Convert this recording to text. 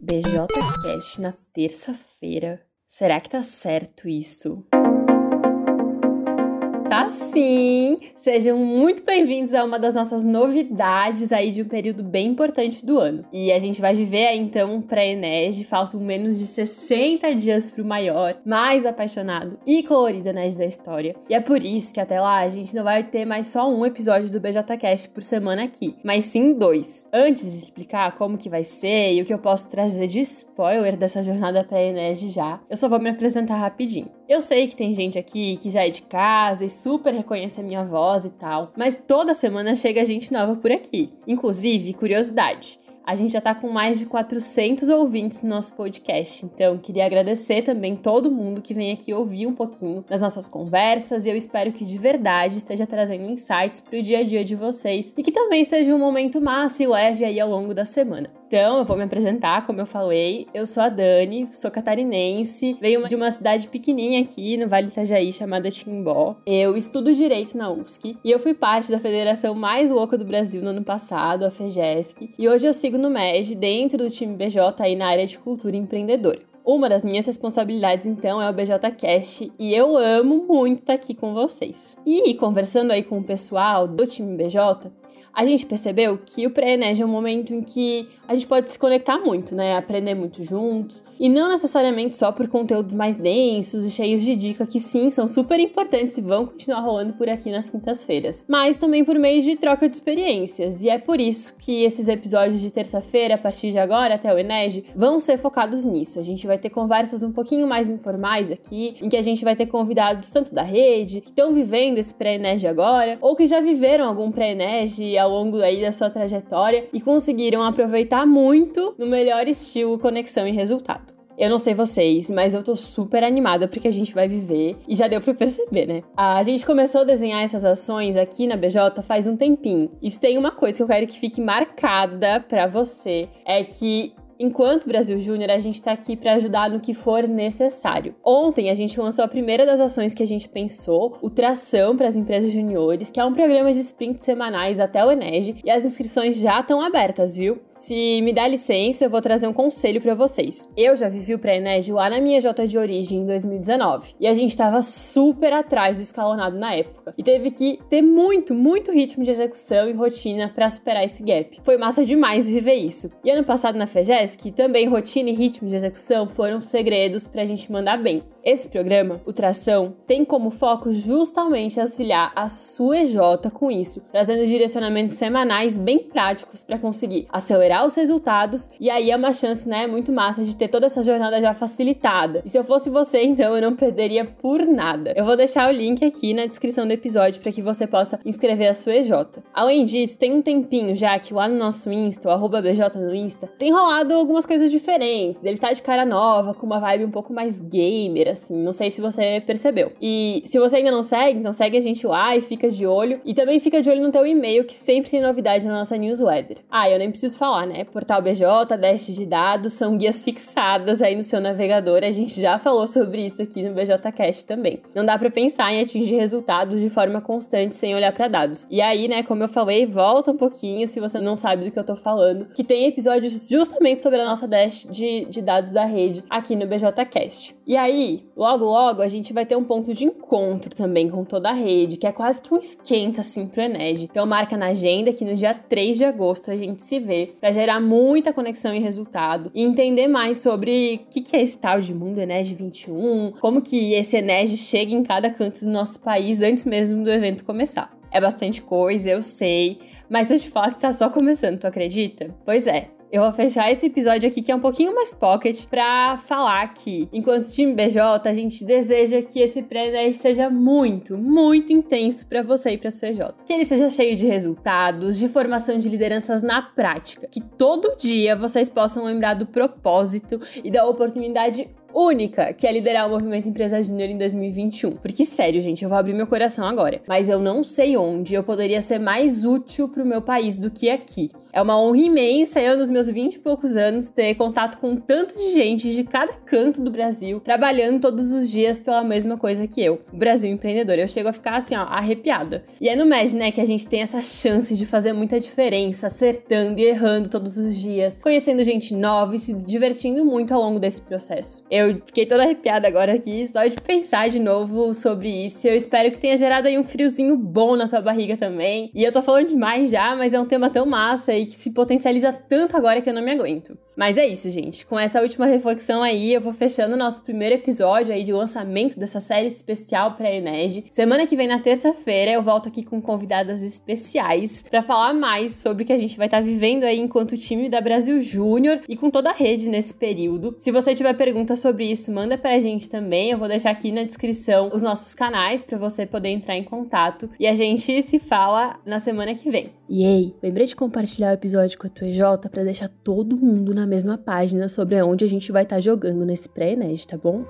BJ Cast na terça-feira. Será que tá certo isso? Tá sim! Sejam muito bem-vindos a uma das nossas novidades aí de um período bem importante do ano. E a gente vai viver aí então para Enege, faltam menos de 60 dias pro maior, mais apaixonado e colorido Enege da história. E é por isso que até lá a gente não vai ter mais só um episódio do BJcast por semana aqui, mas sim dois. Antes de explicar como que vai ser e o que eu posso trazer de spoiler dessa jornada para Enege já, eu só vou me apresentar rapidinho. Eu sei que tem gente aqui que já é de casa e super reconhece a minha voz e tal, mas toda semana chega gente nova por aqui. Inclusive, curiosidade. A gente já tá com mais de 400 ouvintes no nosso podcast, então queria agradecer também todo mundo que vem aqui ouvir um pouquinho das nossas conversas e eu espero que de verdade esteja trazendo insights pro dia a dia de vocês e que também seja um momento massa e leve aí ao longo da semana. Então, eu vou me apresentar, como eu falei. Eu sou a Dani, sou catarinense, venho de uma cidade pequenininha aqui no Vale Itajaí chamada Timbó. Eu estudo direito na UFSC e eu fui parte da federação mais louca do Brasil no ano passado, a FEGESC, e hoje eu sigo no MEG dentro do time BJ aí na área de cultura empreendedora. Uma das minhas responsabilidades, então, é o BJCast e eu amo muito estar aqui com vocês. E conversando aí com o pessoal do time BJ, a gente percebeu que o pré-ENERG é um momento em que a gente pode se conectar muito, né? Aprender muito juntos. E não necessariamente só por conteúdos mais densos e cheios de dica, que sim, são super importantes e vão continuar rolando por aqui nas quintas-feiras. Mas também por meio de troca de experiências. E é por isso que esses episódios de terça-feira, a partir de agora até o Enege, vão ser focados nisso. A gente vai ter conversas um pouquinho mais informais aqui, em que a gente vai ter convidados tanto da rede, que estão vivendo esse pré-Enege agora, ou que já viveram algum pré-Enege ao longo aí da sua trajetória e conseguiram aproveitar muito no melhor estilo conexão e resultado. Eu não sei vocês, mas eu tô super animada porque a gente vai viver e já deu para perceber, né? A gente começou a desenhar essas ações aqui na BJ faz um tempinho. E se tem uma coisa que eu quero que fique marcada para você é que Enquanto Brasil Júnior, a gente está aqui para ajudar no que for necessário. Ontem a gente lançou a primeira das ações que a gente pensou, o Tração para as Empresas Juniores, que é um programa de sprints semanais até o Enege, e as inscrições já estão abertas, viu? Se me dá licença, eu vou trazer um conselho para vocês. Eu já vivi o pré-Enege lá na minha J de origem em 2019, e a gente estava super atrás do escalonado na época, e teve que ter muito, muito ritmo de execução e rotina para superar esse gap. Foi massa demais viver isso. E ano passado na FEGES, que também rotina e ritmo de execução foram segredos para a gente mandar bem. Esse programa, o Tração, tem como foco justamente auxiliar a sua EJ com isso, trazendo direcionamentos semanais bem práticos para conseguir acelerar os resultados e aí é uma chance, né, muito massa de ter toda essa jornada já facilitada. E se eu fosse você, então eu não perderia por nada. Eu vou deixar o link aqui na descrição do episódio para que você possa inscrever a sua EJ. Além disso, tem um tempinho já que lá no nosso Insta, o BJ no Insta, tem rolado algumas coisas diferentes. Ele tá de cara nova, com uma vibe um pouco mais gamer, assim. Não sei se você percebeu. E se você ainda não segue, então segue a gente lá e fica de olho. E também fica de olho no teu e-mail, que sempre tem novidade na nossa newsletter. Ah, eu nem preciso falar, né? Portal BJ, Dash de dados, são guias fixadas aí no seu navegador. A gente já falou sobre isso aqui no BJCast também. Não dá para pensar em atingir resultados de forma constante sem olhar para dados. E aí, né, como eu falei, volta um pouquinho se você não sabe do que eu tô falando, que tem episódios justamente sobre a nossa dash de, de dados da rede aqui no BJCast. E aí, logo logo, a gente vai ter um ponto de encontro também com toda a rede, que é quase que um esquenta assim pro Enege. Então marca na agenda que no dia 3 de agosto a gente se vê para gerar muita conexão e resultado e entender mais sobre o que, que é esse tal de mundo Enege 21, como que esse Enege chega em cada canto do nosso país antes mesmo do evento começar. É bastante coisa, eu sei, mas eu te falo que tá só começando, tu acredita? Pois é, eu vou fechar esse episódio aqui que é um pouquinho mais pocket para falar que, enquanto time BJ, a gente deseja que esse pré seja muito, muito intenso para você e para sua EJ. Que ele seja cheio de resultados, de formação de lideranças na prática, que todo dia vocês possam lembrar do propósito e da oportunidade única, que é liderar o movimento Empresa Júnior em 2021. Porque, sério, gente, eu vou abrir meu coração agora. Mas eu não sei onde eu poderia ser mais útil pro meu país do que aqui. É uma honra imensa eu, nos meus 20 e poucos anos, ter contato com tanto de gente de cada canto do Brasil, trabalhando todos os dias pela mesma coisa que eu. O Brasil empreendedor. Eu chego a ficar assim, ó, arrepiada. E é no MED, né, que a gente tem essa chance de fazer muita diferença, acertando e errando todos os dias, conhecendo gente nova e se divertindo muito ao longo desse processo. Eu fiquei toda arrepiada agora aqui, só de pensar de novo sobre isso. Eu espero que tenha gerado aí um friozinho bom na tua barriga também. E eu tô falando demais já, mas é um tema tão massa e que se potencializa tanto agora que eu não me aguento. Mas é isso, gente. Com essa última reflexão aí, eu vou fechando o nosso primeiro episódio aí de lançamento dessa série especial para a Ened. Semana que vem, na terça-feira, eu volto aqui com convidadas especiais para falar mais sobre o que a gente vai estar tá vivendo aí enquanto time da Brasil Júnior e com toda a rede nesse período. Se você tiver pergunta sobre isso, manda pra gente também. Eu vou deixar aqui na descrição os nossos canais para você poder entrar em contato e a gente se fala na semana que vem. E ei, lembrei de compartilhar o episódio com a tua EJ para deixar todo mundo na mesma página sobre aonde a gente vai estar tá jogando nesse pré-ENED, tá bom?